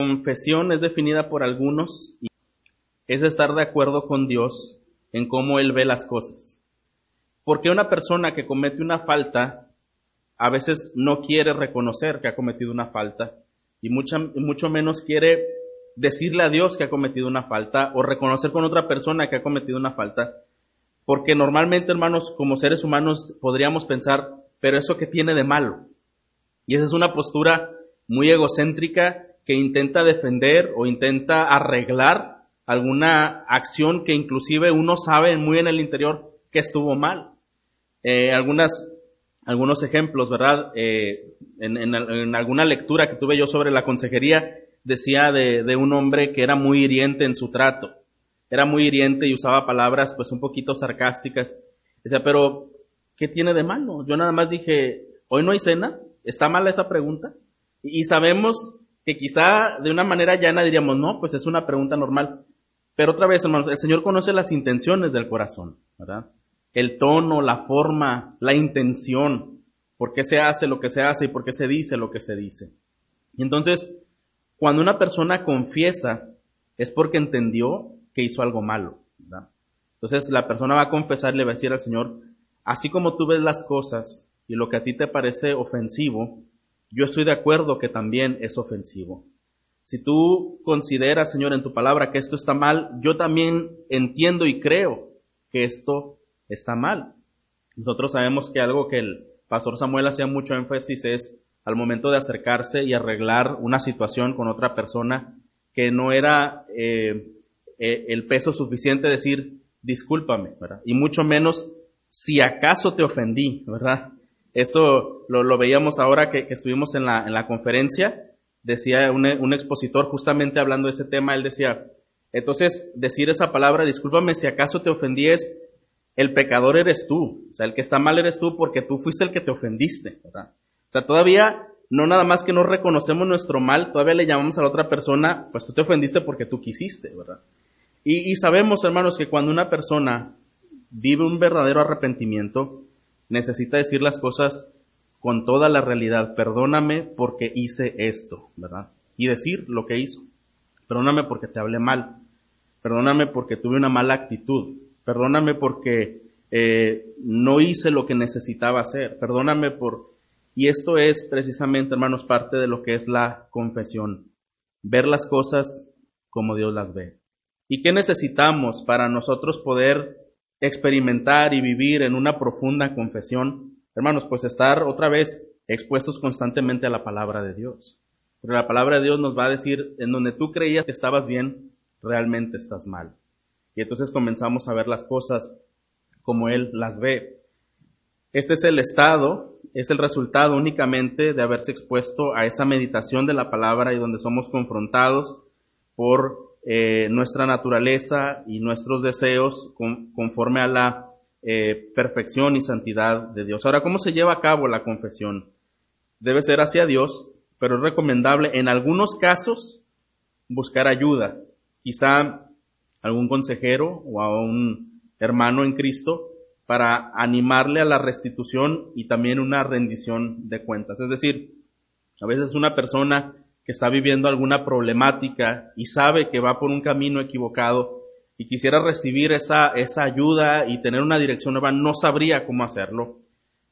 confesión es definida por algunos y es estar de acuerdo con Dios en cómo Él ve las cosas. Porque una persona que comete una falta a veces no quiere reconocer que ha cometido una falta y mucho menos quiere decirle a Dios que ha cometido una falta o reconocer con otra persona que ha cometido una falta. Porque normalmente, hermanos, como seres humanos podríamos pensar, pero eso que tiene de malo. Y esa es una postura muy egocéntrica que intenta defender o intenta arreglar alguna acción que inclusive uno sabe muy en el interior que estuvo mal. Eh, algunas, algunos ejemplos, ¿verdad? Eh, en, alguna lectura que tuve yo sobre la consejería, decía de, un hombre que era muy hiriente en su trato. Era muy hiriente y usaba palabras pues un poquito sarcásticas. Decía, pero, ¿qué tiene de malo? Yo nada más dije, hoy no hay cena, ¿está mala esa pregunta? Y sabemos que quizá de una manera llana diríamos, no, pues es una pregunta normal. Pero otra vez, hermanos, el Señor conoce las intenciones del corazón, ¿verdad? El tono, la forma, la intención, por qué se hace lo que se hace y por qué se dice lo que se dice. Y entonces, cuando una persona confiesa, es porque entendió que hizo algo malo. Entonces, la persona va a confesar le va a decir al Señor, así como tú ves las cosas y lo que a ti te parece ofensivo, yo estoy de acuerdo que también es ofensivo. Si tú consideras, Señor, en tu palabra que esto está mal, yo también entiendo y creo que esto está mal. Nosotros sabemos que algo que el pastor Samuel hacía mucho énfasis es al momento de acercarse y arreglar una situación con otra persona que no era eh, eh, el peso suficiente decir discúlpame, ¿verdad? Y mucho menos si acaso te ofendí, ¿verdad? Eso lo, veíamos ahora que, estuvimos en la, en la, conferencia. Decía un, un, expositor justamente hablando de ese tema, él decía, entonces decir esa palabra, discúlpame si acaso te ofendí es, el pecador eres tú. O sea, el que está mal eres tú porque tú fuiste el que te ofendiste, ¿verdad? O sea, todavía no nada más que no reconocemos nuestro mal, todavía le llamamos a la otra persona, pues tú te ofendiste porque tú quisiste, ¿verdad? Y, y sabemos, hermanos, que cuando una persona vive un verdadero arrepentimiento, necesita decir las cosas con toda la realidad. Perdóname porque hice esto, ¿verdad? Y decir lo que hizo. Perdóname porque te hablé mal. Perdóname porque tuve una mala actitud. Perdóname porque eh, no hice lo que necesitaba hacer. Perdóname por... Y esto es precisamente, hermanos, parte de lo que es la confesión. Ver las cosas como Dios las ve. ¿Y qué necesitamos para nosotros poder experimentar y vivir en una profunda confesión, hermanos, pues estar otra vez expuestos constantemente a la palabra de Dios. Porque la palabra de Dios nos va a decir, en donde tú creías que estabas bien, realmente estás mal. Y entonces comenzamos a ver las cosas como Él las ve. Este es el estado, es el resultado únicamente de haberse expuesto a esa meditación de la palabra y donde somos confrontados por eh, nuestra naturaleza y nuestros deseos conforme a la eh, perfección y santidad de Dios. Ahora, ¿cómo se lleva a cabo la confesión? Debe ser hacia Dios, pero es recomendable en algunos casos buscar ayuda. Quizá algún consejero o a un hermano en Cristo para animarle a la restitución y también una rendición de cuentas. Es decir, a veces una persona está viviendo alguna problemática y sabe que va por un camino equivocado y quisiera recibir esa, esa ayuda y tener una dirección nueva, no sabría cómo hacerlo.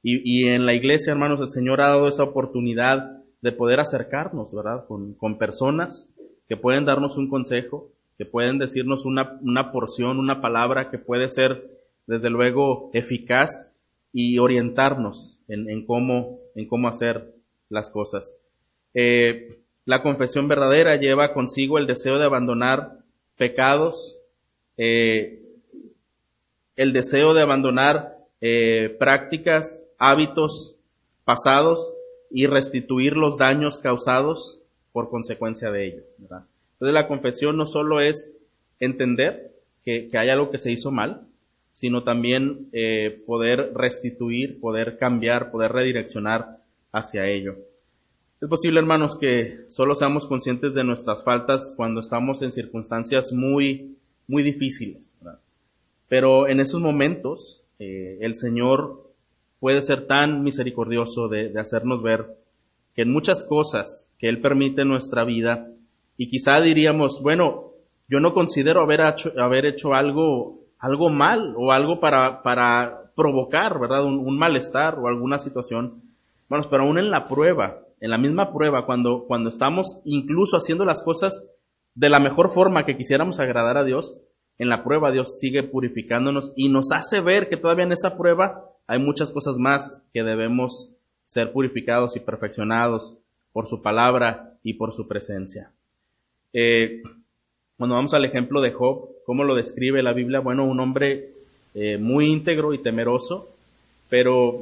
Y, y en la iglesia, hermanos, el Señor ha dado esa oportunidad de poder acercarnos, ¿verdad? Con, con personas que pueden darnos un consejo, que pueden decirnos una, una porción, una palabra que puede ser, desde luego, eficaz y orientarnos en, en cómo, en cómo hacer las cosas. Eh, la confesión verdadera lleva consigo el deseo de abandonar pecados, eh, el deseo de abandonar eh, prácticas, hábitos pasados y restituir los daños causados por consecuencia de ello. Entonces la confesión no solo es entender que, hay algo que se hizo mal, sino también eh, poder restituir, poder cambiar, poder redireccionar hacia ello. Es posible, hermanos, que solo seamos conscientes de nuestras faltas cuando estamos en circunstancias muy, muy difíciles. Pero en esos momentos, eh, el Señor puede ser tan misericordioso de, hacernos ver que en muchas cosas que Él permite en nuestra vida, Y quizá diríamos, bueno, yo no considero haber hecho, haber hecho algo, algo mal o algo para, para provocar, ¿verdad? Un, malestar o alguna situación. Bueno, pero aún en la prueba, en la misma prueba, cuando, cuando estamos incluso haciendo las cosas de la mejor forma que quisiéramos agradar a Dios, en la prueba Dios sigue purificándonos y nos hace ver que todavía en esa prueba hay muchas cosas más que debemos ser purificados y perfeccionados por su palabra y por su presencia. Eh, cuando vamos al ejemplo de Job, ¿cómo lo describe la Biblia? Bueno, un hombre eh, muy íntegro y temeroso, pero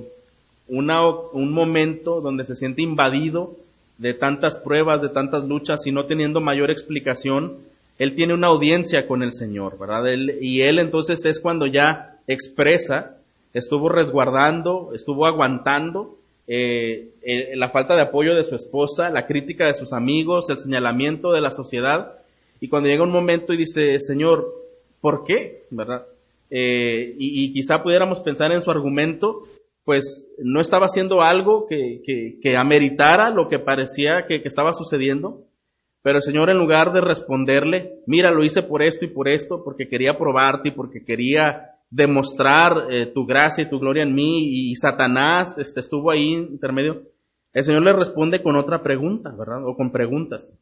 un momento donde se siente invadido de tantas pruebas, de tantas luchas y no teniendo mayor explicación, él tiene una audiencia con el Señor, ¿verdad? y él entonces es cuando ya expresa, estuvo resguardando, estuvo aguantando eh, la falta de apoyo de su esposa, la crítica de sus amigos, el señalamiento de la sociedad, y cuando llega un momento y dice, Señor, ¿por qué? ¿Verdad? Eh, y, quizá pudiéramos pensar en su argumento, pues no estaba haciendo algo que, que, ameritara lo que parecía que, que estaba sucediendo, pero el Señor en lugar de responderle, mira, lo hice por esto y por esto, porque quería probarte y porque quería demostrar eh, tu gracia y tu gloria en mí, y Satanás este, estuvo ahí intermedio, el Señor le responde con otra pregunta, ¿verdad? O con preguntas.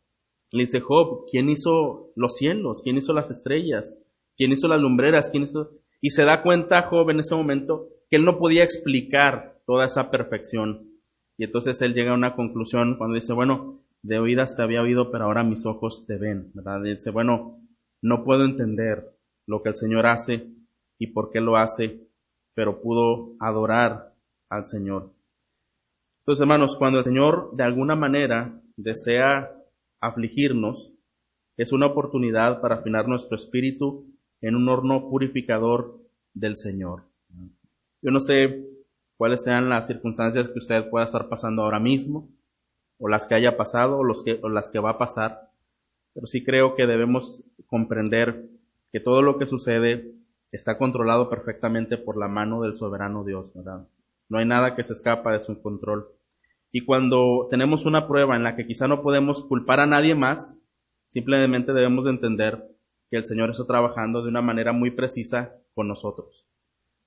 Le dice, Job, ¿quién hizo los cielos? ¿Quién hizo las estrellas? ¿Quién hizo las lumbreras? ¿Quién hizo? Y se da cuenta Job en ese momento que él no podía explicar toda esa perfección. Y entonces él llega a una conclusión cuando dice, bueno, de oídas te había oído, pero ahora mis ojos te ven, ¿verdad? dice, bueno, no puedo entender lo que el Señor hace y por qué lo hace, pero pudo adorar al Señor. Entonces, hermanos, cuando el Señor de alguna manera desea afligirnos, es una oportunidad para afinar nuestro espíritu en un horno purificador del Señor. Yo no sé cuáles sean las circunstancias que usted pueda estar pasando ahora mismo, o las que haya pasado o, los que, o las que va a pasar. Pero sí creo que debemos comprender que todo lo que sucede está controlado perfectamente por la mano del soberano Dios, ¿verdad? No hay nada que se escapa de su control. Y cuando tenemos una prueba en la que quizá no podemos culpar a nadie más, simplemente debemos de entender que el Señor está trabajando de una manera muy precisa con nosotros.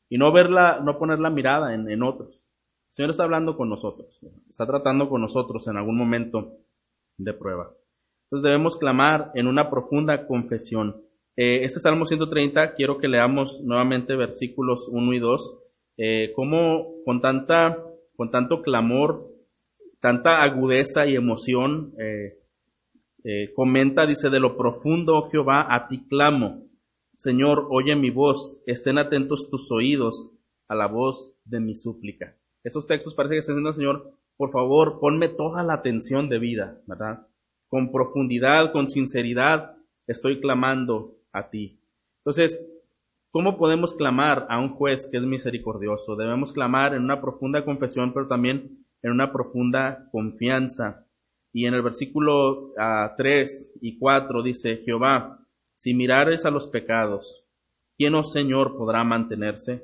Y no verla, no poner la mirada en, en otros, Señor está hablando con nosotros, está tratando con nosotros en algún momento de prueba. Entonces debemos clamar en una profunda confesión. Eh, este Salmo 130, quiero que leamos nuevamente versículos 1 y 2, eh, como con tanta, con tanto clamor, tanta agudeza y emoción, eh, eh, comenta, dice, de lo profundo, oh Jehová, a ti clamo. Señor, oye mi voz, estén atentos tus oídos a la voz de mi súplica. Esos textos parece que están diciendo, Señor, por favor, ponme toda la atención de vida, ¿verdad? Con profundidad, con sinceridad, estoy clamando a ti. Entonces, ¿cómo podemos clamar a un juez que es misericordioso? Debemos clamar en una profunda confesión, pero también en una profunda confianza. Y en el versículo 3 ah, y 4 dice, Jehová, si mirares a los pecados, ¿quién, oh Señor, podrá mantenerse?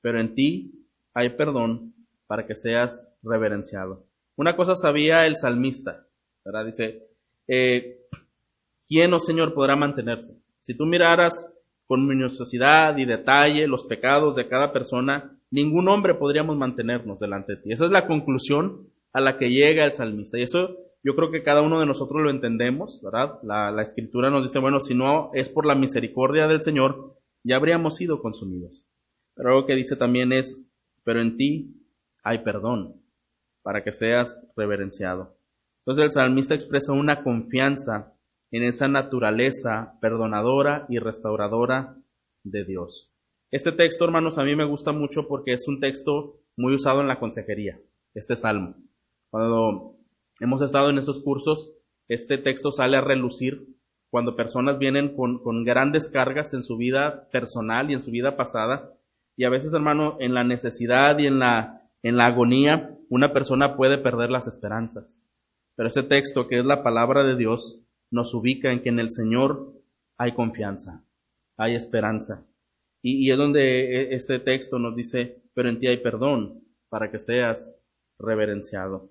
Pero en ti hay perdón para que seas reverenciado. Una cosa sabía el salmista, ¿verdad? Dice, eh, ¿quién, oh Señor, podrá mantenerse? Si tú miraras con minuciosidad y detalle los pecados de cada persona, ningún hombre podríamos mantenernos delante de ti. Esa es la conclusión a la que llega el salmista. Y eso yo creo que cada uno de nosotros lo entendemos, ¿verdad? La, escritura nos dice, bueno, si no es por la misericordia del Señor, ya habríamos sido consumidos. Pero algo que dice también es, pero en ti hay perdón para que seas reverenciado. Entonces el salmista expresa una confianza en esa naturaleza perdonadora y restauradora de Dios. Este texto, hermanos, a mí me gusta mucho porque es un texto muy usado en la consejería, este salmo. Cuando hemos estado en esos cursos, este texto sale a relucir cuando personas vienen con, grandes cargas en su vida personal y en su vida pasada. Y a veces, hermano, en la necesidad y en la en la agonía, una persona puede perder las esperanzas. Pero ese texto, que es la palabra de Dios, nos ubica en que en el Señor hay confianza, hay esperanza. Y, es donde e, este texto nos dice, pero en ti hay perdón para que seas reverenciado.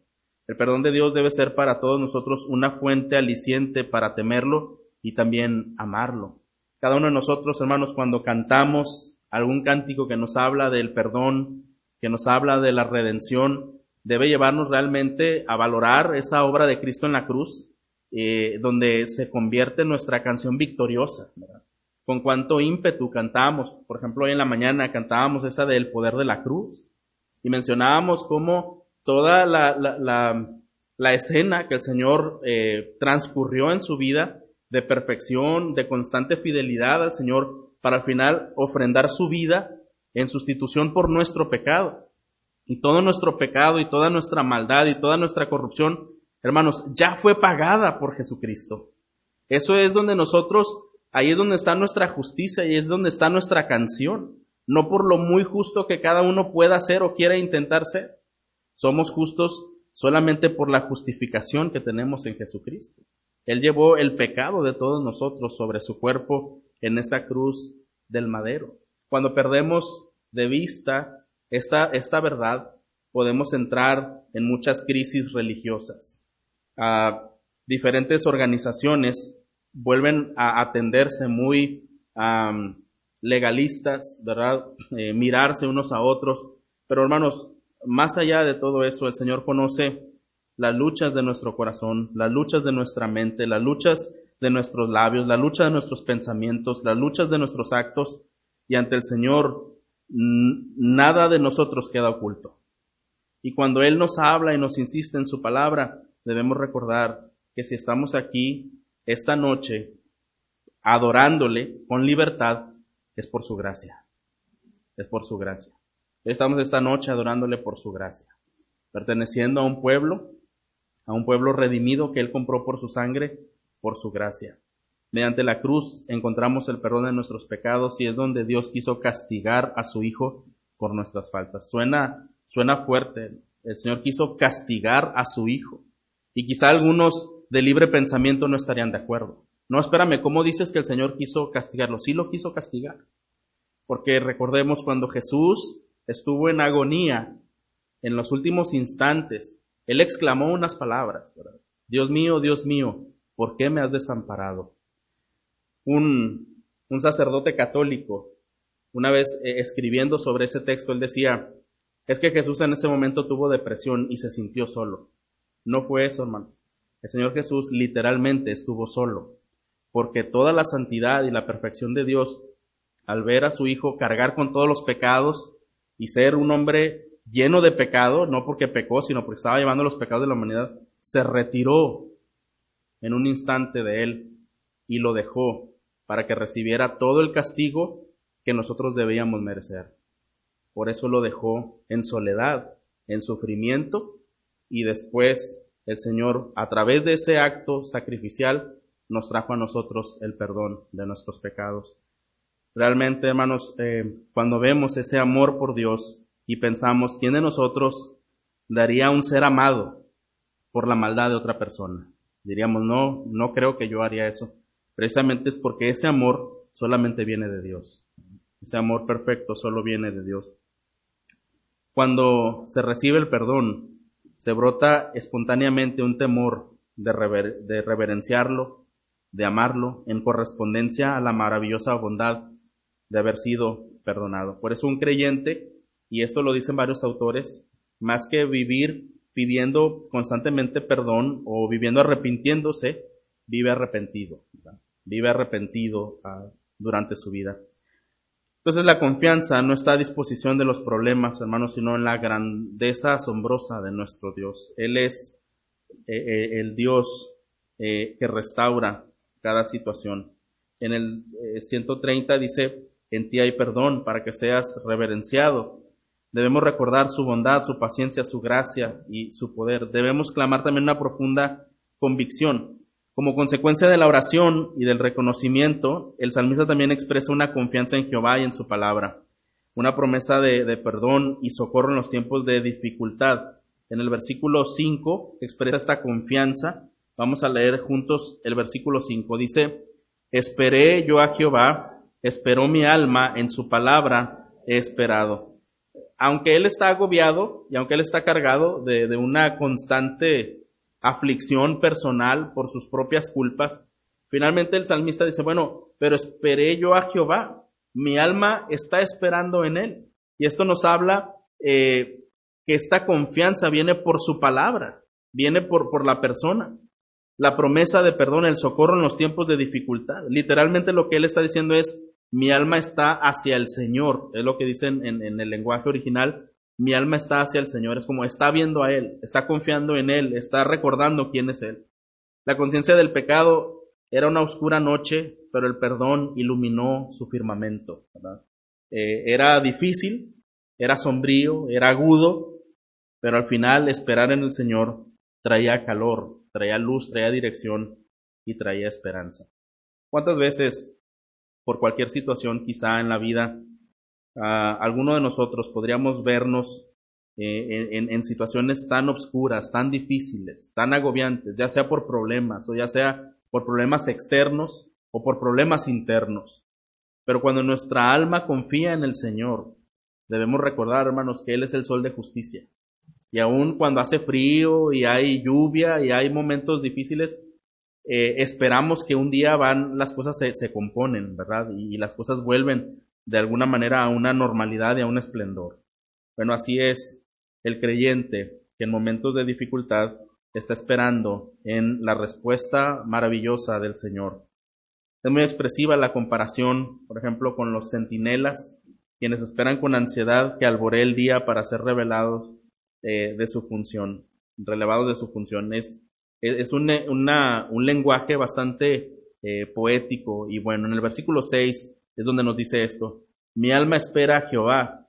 El perdón de Dios debe ser para todos nosotros una fuente aliciente para temerlo y también amarlo. Cada uno de nosotros, hermanos, cuando cantamos algún cántico que nos habla del perdón, que nos habla de la redención, debe llevarnos realmente a valorar esa obra de Cristo en la cruz, eh, donde se convierte nuestra canción victoriosa. Con cuánto ímpetu cantamos, por ejemplo, hoy en la mañana cantábamos esa del poder de la cruz y mencionábamos cómo toda la, escena que el Señor eh, transcurrió en su vida de perfección, de constante fidelidad al Señor, para al final ofrendar su vida en sustitución por nuestro pecado. Y todo nuestro pecado y toda nuestra maldad y toda nuestra corrupción, hermanos, ya fue pagada por Jesucristo. Eso es donde nosotros, ahí es donde está nuestra justicia y es donde está nuestra canción. No por lo muy justo que cada uno pueda hacer o quiera intentar ser. Somos justos solamente por la justificación que tenemos en Jesucristo. Él llevó el pecado de todos nosotros sobre su cuerpo en esa cruz del madero. Cuando perdemos de vista esta, esta verdad, podemos entrar en muchas crisis religiosas. diferentes organizaciones vuelven a atenderse muy legalistas, ¿verdad? Eh, mirarse unos a otros. Pero hermanos, más allá de todo eso, el Señor conoce las luchas de nuestro corazón, las luchas de nuestra mente, las luchas de nuestros labios, la lucha de nuestros pensamientos, las luchas de nuestros actos, y ante el Señor nada de nosotros queda oculto. Y cuando Él nos habla y nos insiste en su palabra, debemos recordar que si estamos aquí esta noche adorándole con libertad, es por su gracia. Es por su gracia. Estamos esta noche adorándole por su gracia, perteneciendo a un pueblo a un pueblo redimido que Él compró por su sangre, por su gracia. Mediante la cruz encontramos el perdón de nuestros pecados y es donde Dios quiso castigar a su Hijo por nuestras faltas. Suena, suena fuerte. El Señor quiso castigar a su Hijo. Y quizá algunos de libre pensamiento no estarían de acuerdo. No, espérame, ¿cómo dices que el Señor quiso castigarlo? Sí lo quiso castigar. Porque recordemos cuando Jesús estuvo en agonía en los últimos instantes, él exclamó unas palabras, Dios mío, Dios mío, ¿por qué me has desamparado? Un, un sacerdote católico, una vez eh, escribiendo sobre ese texto, él decía, es que Jesús en ese momento tuvo depresión y se sintió solo. No fue eso, hermano. El Señor Jesús literalmente estuvo solo, porque toda la santidad y la perfección de Dios, al ver a su Hijo cargar con todos los pecados y ser un hombre lleno de pecado, no porque pecó, sino porque estaba llevando los pecados de la humanidad, se retiró en un instante de él y lo dejó para que recibiera todo el castigo que nosotros debíamos merecer. Por eso lo dejó en soledad, en sufrimiento, y después el Señor, a través de ese acto sacrificial, nos trajo a nosotros el perdón de nuestros pecados. Realmente, hermanos, eh, cuando vemos ese amor por Dios, y pensamos, ¿quién de nosotros daría un ser amado por la maldad de otra persona? Diríamos, no, no creo que yo haría eso. Precisamente es porque ese amor solamente viene de Dios. Ese amor perfecto solo viene de Dios. Cuando se recibe el perdón, se brota espontáneamente un temor de, de reverenciarlo, de amarlo, en correspondencia a la maravillosa bondad de haber sido perdonado. Por eso un creyente y esto lo dicen varios autores, más que vivir pidiendo constantemente perdón o viviendo arrepintiéndose, vive arrepentido, vive arrepentido ah, durante su vida. Entonces la confianza no está a disposición de los problemas, hermanos, sino en la grandeza asombrosa de nuestro Dios. Él es eh, eh, el Dios eh, que restaura cada situación. En el 130 dice, en ti hay perdón para que seas reverenciado. Debemos recordar su bondad, su paciencia, su gracia y su poder. Debemos clamar también una profunda convicción. Como consecuencia de la oración y del reconocimiento, el salmista también expresa una confianza en Jehová y en su palabra, una promesa de, perdón y socorro en los tiempos de dificultad. En el versículo 5 expresa esta confianza. Vamos a leer juntos el versículo 5. Dice, Esperé yo a Jehová, esperó mi alma, en su palabra he esperado aunque él está agobiado y aunque él está cargado de, de una constante aflicción personal por sus propias culpas, finalmente el salmista dice, bueno, pero esperé yo a Jehová, mi alma está esperando en él. Y esto nos habla eh, que esta confianza viene por su palabra, viene por, por la persona. La promesa de perdón, el socorro en los tiempos de dificultad. Literalmente lo que él está diciendo es, mi alma está hacia el Señor, es lo que dicen en, el lenguaje original, mi alma está hacia el Señor, es como está viendo a Él, está confiando en Él, está recordando quién es Él. La conciencia del pecado era una oscura noche, pero el perdón iluminó su firmamento. Eh, era difícil, era sombrío, era agudo, pero al final esperar en el Señor traía calor, traía luz, traía dirección y traía esperanza. ¿Cuántas veces, por cualquier situación quizá en la vida, alguno de nosotros podríamos vernos eh, en, en, situaciones tan obscuras, tan difíciles, tan agobiantes, ya sea por problemas o ya sea por problemas externos o por problemas internos. Pero cuando nuestra alma confía en el Señor, debemos recordar, hermanos, que Él es el sol de justicia. Y aun cuando hace frío y hay lluvia y hay momentos difíciles, eh, esperamos que un día van, las cosas se, se componen, ¿verdad? Y, las cosas vuelven de alguna manera a una normalidad y a un esplendor. Bueno, así es el creyente que en momentos de dificultad está esperando en la respuesta maravillosa del Señor. Es muy expresiva la comparación, por ejemplo, con los centinelas, quienes esperan con ansiedad que alboree el día para ser revelados eh, de su función, relevados de su función. Es, es un, un lenguaje bastante eh, poético y bueno, en el versículo 6 es donde nos dice esto. Mi alma espera a Jehová,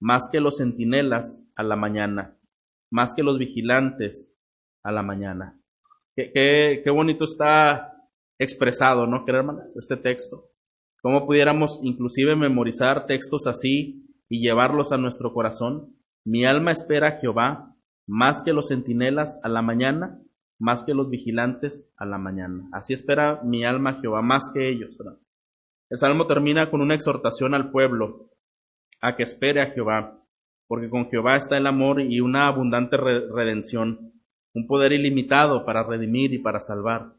más que los centinelas a la mañana, más que los vigilantes a la mañana. Qué, qué, qué bonito está expresado, ¿no, hermanos? Este texto. ¿Cómo pudiéramos inclusive memorizar textos así y llevarlos a nuestro corazón? Mi alma espera a Jehová, más que los centinelas a la mañana, más que los vigilantes a la mañana. Así espera mi alma Jehová, más que ellos. El salmo termina con una exhortación al pueblo a que espere a Jehová, porque con Jehová está el amor y una abundante redención, un poder ilimitado para redimir y para salvar.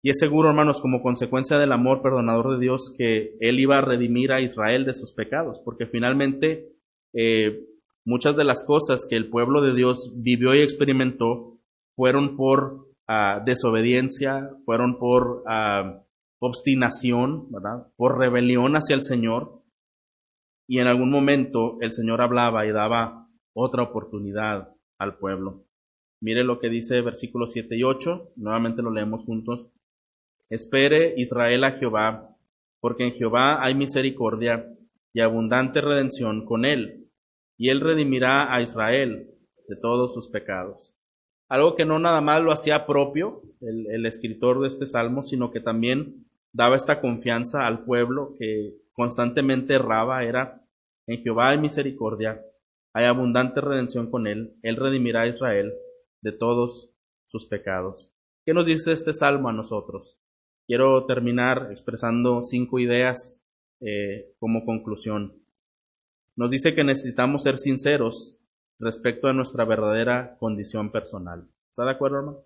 Y es seguro, hermanos, como consecuencia del amor perdonador de Dios, que Él iba a redimir a Israel de sus pecados, porque finalmente eh, muchas de las cosas que el pueblo de Dios vivió y experimentó fueron por uh, desobediencia, fueron por uh, obstinación, ¿verdad? Por rebelión hacia el Señor. Y en algún momento el Señor hablaba y daba otra oportunidad al pueblo. Mire lo que dice versículos 7 y 8, nuevamente lo leemos juntos. Espere Israel a Jehová, porque en Jehová hay misericordia y abundante redención con él, y él redimirá a Israel de todos sus pecados. Algo que no nada más lo hacía propio el, el escritor de este salmo, sino que también daba esta confianza al pueblo que constantemente erraba, era en Jehová hay misericordia, hay abundante redención con él, él redimirá a Israel de todos sus pecados. ¿Qué nos dice este salmo a nosotros? Quiero terminar expresando cinco ideas eh, como conclusión. Nos dice que necesitamos ser sinceros respecto a nuestra verdadera condición personal. ¿Está de acuerdo, hermano?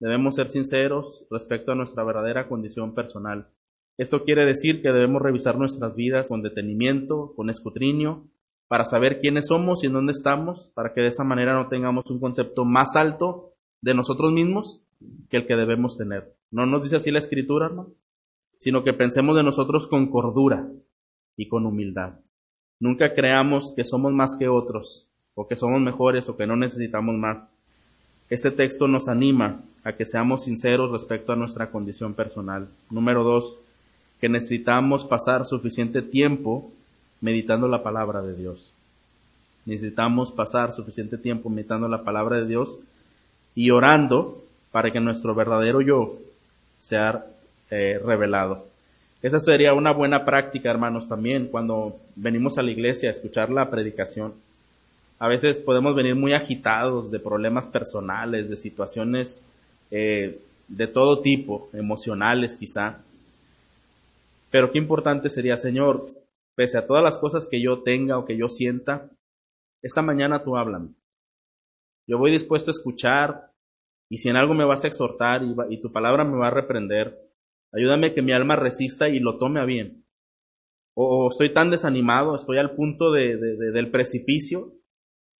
Debemos ser sinceros respecto a nuestra verdadera condición personal. Esto quiere decir que debemos revisar nuestras vidas con detenimiento, con escudriño, para saber quiénes somos y en dónde estamos, para que de esa manera no tengamos un concepto más alto de nosotros mismos que el que debemos tener. No nos dice así la escritura, hermano, sino que pensemos de nosotros con cordura y con humildad. Nunca creamos que somos más que otros, o que somos mejores, o que no necesitamos más. Este texto nos anima a que seamos sinceros respecto a nuestra condición personal. Número dos, que necesitamos pasar suficiente tiempo meditando la palabra de Dios. Necesitamos pasar suficiente tiempo meditando la palabra de Dios y orando para que nuestro verdadero yo sea eh, revelado. Esa sería una buena práctica, hermanos, también cuando venimos a la iglesia a escuchar la predicación a veces podemos venir muy agitados de problemas personales, de situaciones eh, de todo tipo, emocionales quizá. Pero qué importante sería, Señor, pese a todas las cosas que yo tenga o que yo sienta, esta mañana tú háblame. Yo voy dispuesto a escuchar y si en algo me vas a exhortar y, tu palabra me va a reprender, ayúdame que mi alma resista y lo tome a bien. O, estoy tan desanimado, estoy al punto de, del precipicio,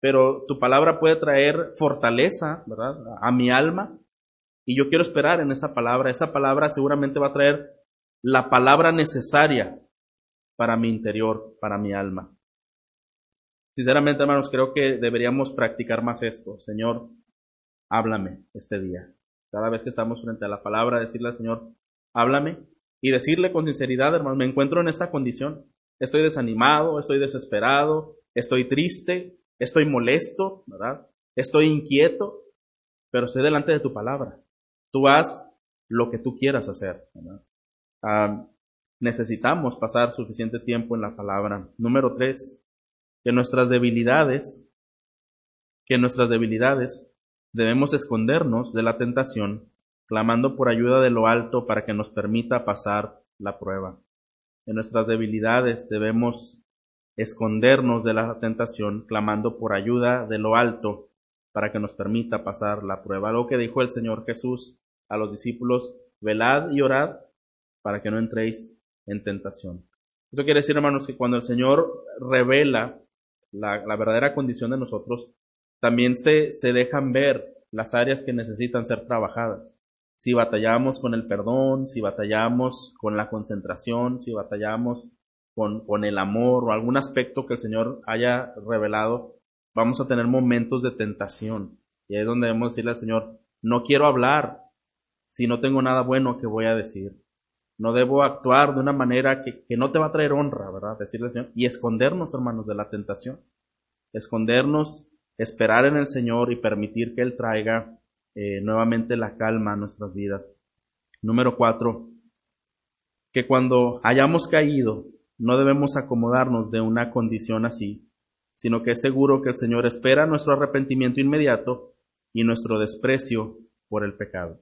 pero tu palabra puede traer fortaleza, ¿verdad? A mi alma y yo quiero esperar en esa palabra. Esa palabra seguramente va a traer la palabra necesaria para mi interior, para mi alma. Sinceramente, hermanos, creo que deberíamos practicar más esto. Señor, háblame este día. Cada vez que estamos frente a la palabra, decirle al Señor, háblame y decirle con sinceridad, hermanos, me encuentro en esta condición. Estoy desanimado, estoy desesperado, estoy triste, estoy molesto, ¿verdad? Estoy inquieto, pero estoy delante de tu palabra. Tú haz lo que tú quieras hacer. Necesitamos pasar suficiente tiempo en la palabra. Número tres, que nuestras debilidades, que nuestras debilidades debemos escondernos de la tentación, clamando por ayuda de lo alto para que nos permita pasar la prueba. En nuestras debilidades debemos escondernos de la tentación, clamando por ayuda de lo alto para que nos permita pasar la prueba. Lo que dijo el Señor Jesús a los discípulos, velad y orad para que no entréis en tentación. Eso quiere decir, hermanos, que cuando el Señor revela la, verdadera condición de nosotros, también se, se dejan ver las áreas que necesitan ser trabajadas. Si batallamos con el perdón, si batallamos con la concentración, si batallamos con, con el amor o algún aspecto que el Señor haya revelado, vamos a tener momentos de tentación. Y ahí es donde debemos decirle al Señor, no quiero hablar si no tengo nada bueno que voy a decir. No debo actuar de una manera que, no te va a traer honra, ¿verdad? Decirle al Señor. Y escondernos, hermanos, de la tentación. Escondernos, esperar en el Señor y permitir que Él traiga eh, nuevamente la calma a nuestras vidas. Número cuatro, que cuando hayamos caído, no debemos acomodarnos de una condición así, sino que es seguro que el Señor espera nuestro arrepentimiento inmediato y nuestro desprecio por el pecado.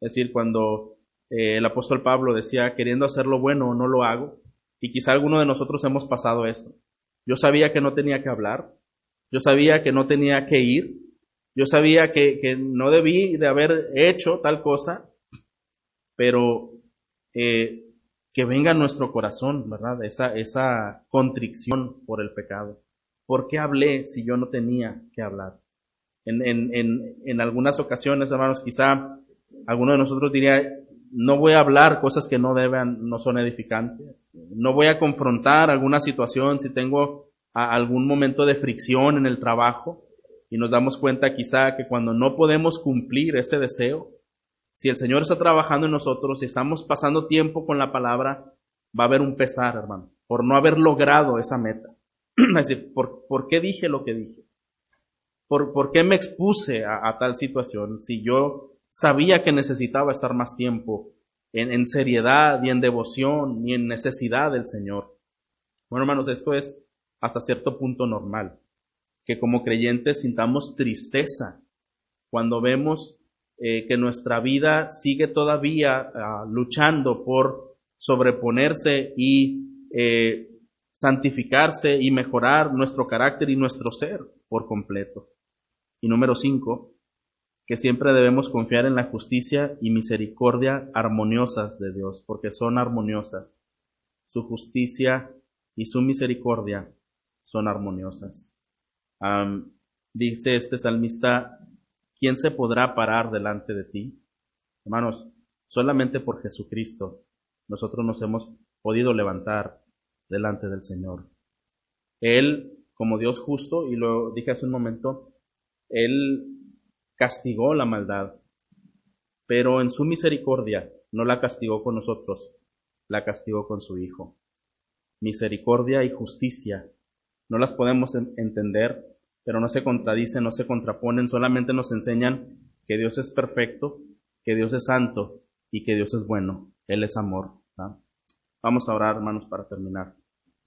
Es decir, cuando eh, el apóstol Pablo decía, queriendo hacer lo bueno, no lo hago, y quizá alguno de nosotros hemos pasado esto. Yo sabía que no tenía que hablar, yo sabía que no tenía que ir, yo sabía que, no debí de haber hecho tal cosa, pero eh, que venga nuestro corazón, ¿verdad? Esa, esa contrición por el pecado. ¿Por qué hablé si yo no tenía que hablar? En, en, en, en algunas ocasiones, hermanos, quizá alguno de nosotros diría, no voy a hablar cosas que no deben, no son edificantes. No voy a confrontar alguna situación si tengo algún momento de fricción en el trabajo y nos damos cuenta quizá que cuando no podemos cumplir ese deseo, si el Señor está trabajando en nosotros y estamos pasando tiempo con la palabra, va a haber un pesar, hermano, por no haber logrado esa meta. es decir, ¿por, qué dije lo que dije? ¿Por, por qué me expuse a, tal situación si yo sabía que necesitaba estar más tiempo en, en seriedad y en devoción y en necesidad del Señor? Bueno, hermanos, esto es hasta cierto punto normal, que como creyentes sintamos tristeza cuando vemos eh, que nuestra vida sigue todavía ah, luchando por sobreponerse y eh, santificarse y mejorar nuestro carácter y nuestro ser por completo. Y número cinco, que siempre debemos confiar en la justicia y misericordia armoniosas de Dios, porque son armoniosas. Su justicia y su misericordia son armoniosas. dice este salmista, ¿quién se podrá parar delante de ti? Hermanos, solamente por Jesucristo nosotros nos hemos podido levantar delante del Señor. Él, como Dios justo, y lo dije hace un momento, Él castigó la maldad, pero en su misericordia no la castigó con nosotros, la castigó con su Hijo. Misericordia y justicia no las podemos entender, pero no se contradicen, no se contraponen, solamente nos enseñan que Dios es perfecto, que Dios es santo y que Dios es bueno. Él es amor. Vamos a orar, hermanos, para terminar.